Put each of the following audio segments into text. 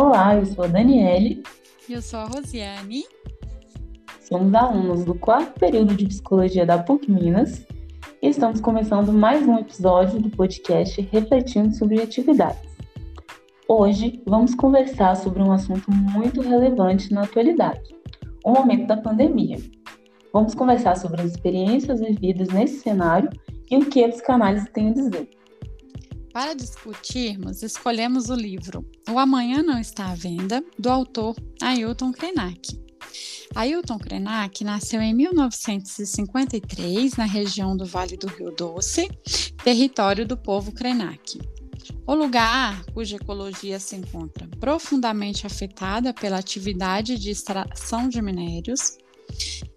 Olá, eu sou a Daniele. Eu sou a Rosiane. Somos alunos do quarto período de Psicologia da PUC Minas e estamos começando mais um episódio do podcast Refletindo sobre Atividades. Hoje vamos conversar sobre um assunto muito relevante na atualidade, o momento da pandemia. Vamos conversar sobre as experiências vividas nesse cenário e o que a psicanálise tem a dizer. Para discutirmos, escolhemos o livro O Amanhã Não Está à Venda, do autor Ailton Krenak. Ailton Krenak nasceu em 1953 na região do Vale do Rio Doce, território do povo Krenak. O lugar, cuja ecologia se encontra profundamente afetada pela atividade de extração de minérios,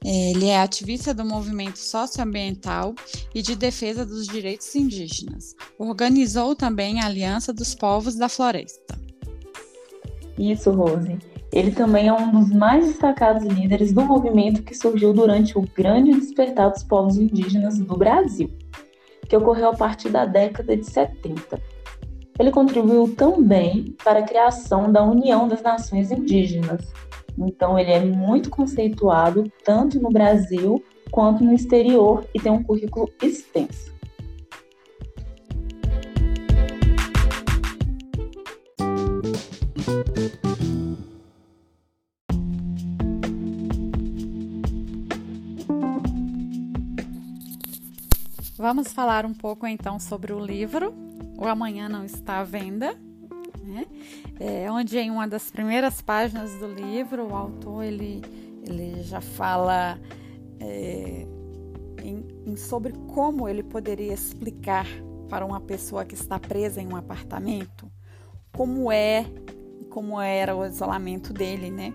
ele é ativista do movimento socioambiental e de defesa dos direitos indígenas. Organizou também a Aliança dos Povos da Floresta. Isso, Rose. Ele também é um dos mais destacados líderes do movimento que surgiu durante o grande despertar dos povos indígenas do Brasil, que ocorreu a partir da década de 70. Ele contribuiu também para a criação da União das Nações Indígenas, então, ele é muito conceituado tanto no Brasil quanto no exterior e tem um currículo extenso. Vamos falar um pouco então sobre o livro O Amanhã Não Está à Venda, né? É, onde em uma das primeiras páginas do livro o autor ele, ele já fala é, em, em sobre como ele poderia explicar para uma pessoa que está presa em um apartamento como é como era o isolamento dele, né?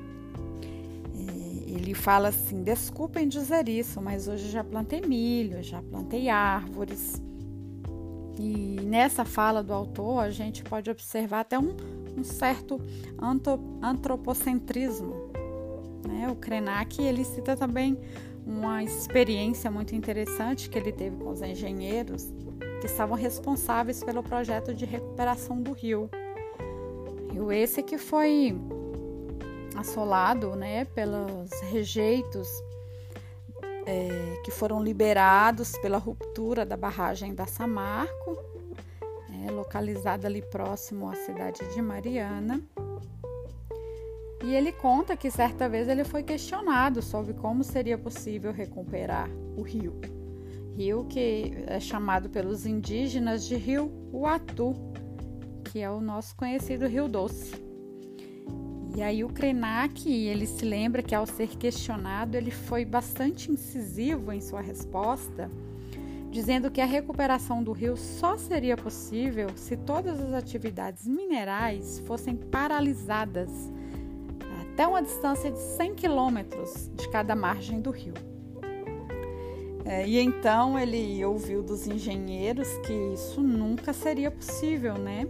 Ele fala assim: desculpem dizer isso, mas hoje já plantei milho, já plantei árvores, e nessa fala do autor, a gente pode observar até um, um certo antropocentrismo. Né? O Krenak ele cita também uma experiência muito interessante que ele teve com os engenheiros que estavam responsáveis pelo projeto de recuperação do rio. Rio esse que foi assolado né, pelos rejeitos é, que foram liberados pela ruptura da barragem da Samarco, é, localizada ali próximo à cidade de Mariana. E ele conta que certa vez ele foi questionado sobre como seria possível recuperar o rio. Rio que é chamado pelos indígenas de Rio Uatu, que é o nosso conhecido Rio Doce. E aí o Krenak, ele se lembra que ao ser questionado, ele foi bastante incisivo em sua resposta, dizendo que a recuperação do rio só seria possível se todas as atividades minerais fossem paralisadas até uma distância de 100 quilômetros de cada margem do rio. É, e então ele ouviu dos engenheiros que isso nunca seria possível, né?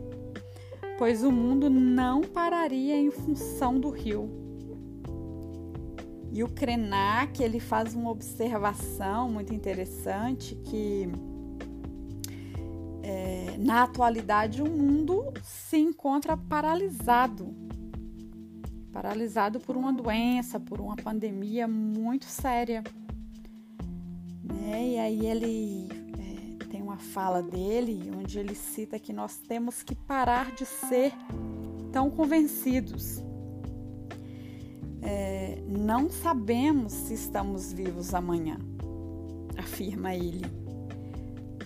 Pois o mundo não pararia em função do rio. E o Krenak ele faz uma observação muito interessante que é, na atualidade o mundo se encontra paralisado, paralisado por uma doença, por uma pandemia muito séria. Né? E aí ele uma fala dele onde ele cita que nós temos que parar de ser tão convencidos. É, não sabemos se estamos vivos amanhã, afirma ele.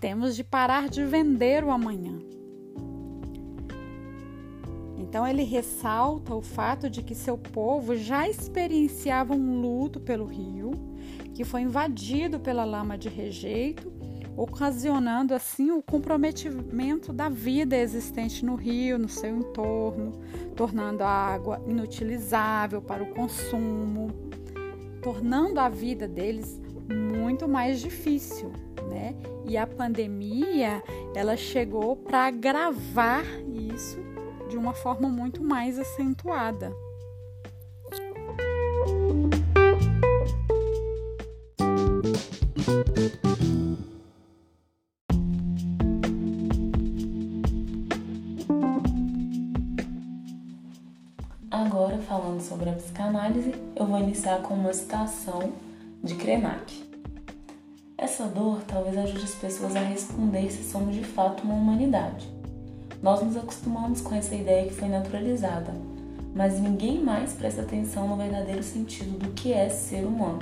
Temos de parar de vender o amanhã. Então ele ressalta o fato de que seu povo já experienciava um luto pelo rio, que foi invadido pela lama de rejeito ocasionando assim o comprometimento da vida existente no rio, no seu entorno, tornando a água inutilizável para o consumo, tornando a vida deles muito mais difícil, né? E a pandemia, ela chegou para agravar isso de uma forma muito mais acentuada. Falando sobre a psicanálise, eu vou iniciar com uma citação de Krenak. Essa dor talvez ajude as pessoas a responder se somos de fato uma humanidade. Nós nos acostumamos com essa ideia que foi naturalizada, mas ninguém mais presta atenção no verdadeiro sentido do que é ser humano.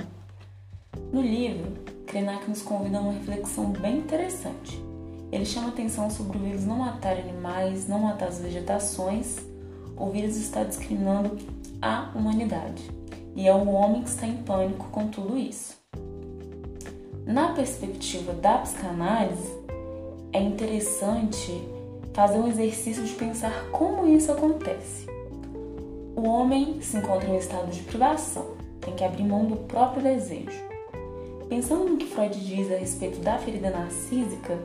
No livro, Krenak nos convida a uma reflexão bem interessante. Ele chama atenção sobre o vírus não matar animais, não matar as vegetações. O vírus está discriminando a humanidade. E é o homem que está em pânico com tudo isso. Na perspectiva da psicanálise, é interessante fazer um exercício de pensar como isso acontece. O homem se encontra em um estado de privação, tem que abrir mão do próprio desejo. Pensando no que Freud diz a respeito da ferida narcísica,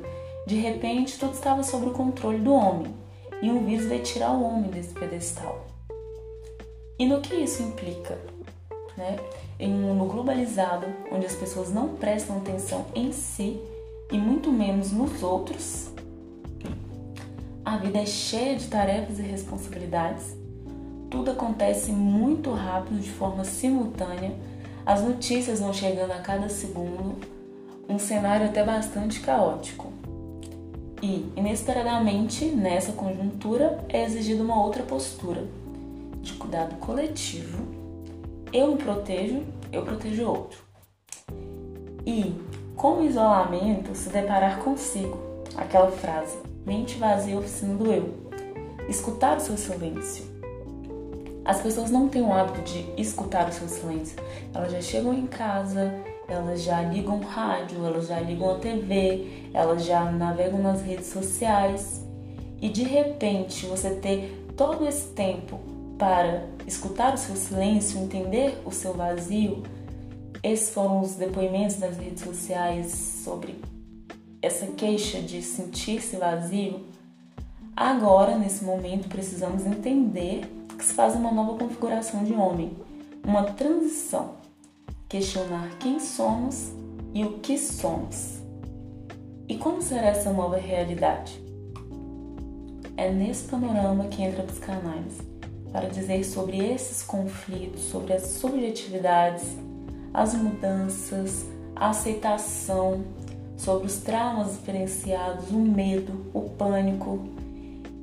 de repente tudo estava sob o controle do homem e um vírus vai tirar o homem desse pedestal. E no que isso implica? Né? Em um mundo globalizado, onde as pessoas não prestam atenção em si e muito menos nos outros, a vida é cheia de tarefas e responsabilidades, tudo acontece muito rápido, de forma simultânea, as notícias vão chegando a cada segundo, um cenário até bastante caótico. E, inesperadamente, nessa conjuntura, é exigida uma outra postura de cuidado coletivo. Eu me protejo, eu protejo o outro. E, com o isolamento, se deparar consigo, aquela frase, mente vazia, oficina do eu. Escutar o seu silêncio. As pessoas não têm o hábito de escutar o seu silêncio. Elas já chegam em casa, elas já ligam rádio, elas já ligam a TV, elas já navegam nas redes sociais. E de repente você ter todo esse tempo para escutar o seu silêncio, entender o seu vazio, esses foram os depoimentos das redes sociais sobre essa queixa de sentir-se vazio. Agora, nesse momento, precisamos entender que se faz uma nova configuração de homem, uma transição questionar quem somos e o que somos. E como será essa nova realidade? É nesse panorama que entra a psicanálise para dizer sobre esses conflitos, sobre as subjetividades, as mudanças, a aceitação, sobre os traumas diferenciados, o medo, o pânico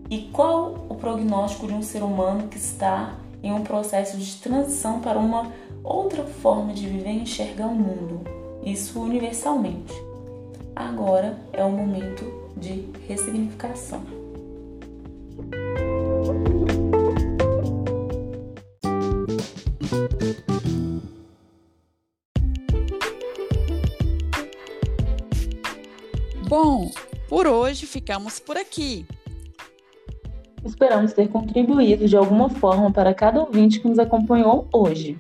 e qual o prognóstico de um ser humano que está em um processo de transição para uma outra forma de viver e enxergar o mundo, isso universalmente. Agora é o momento de ressignificação. Bom, por hoje ficamos por aqui. Esperamos ter contribuído de alguma forma para cada ouvinte que nos acompanhou hoje.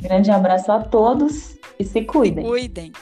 Grande abraço a todos e se cuidem. Cuidem.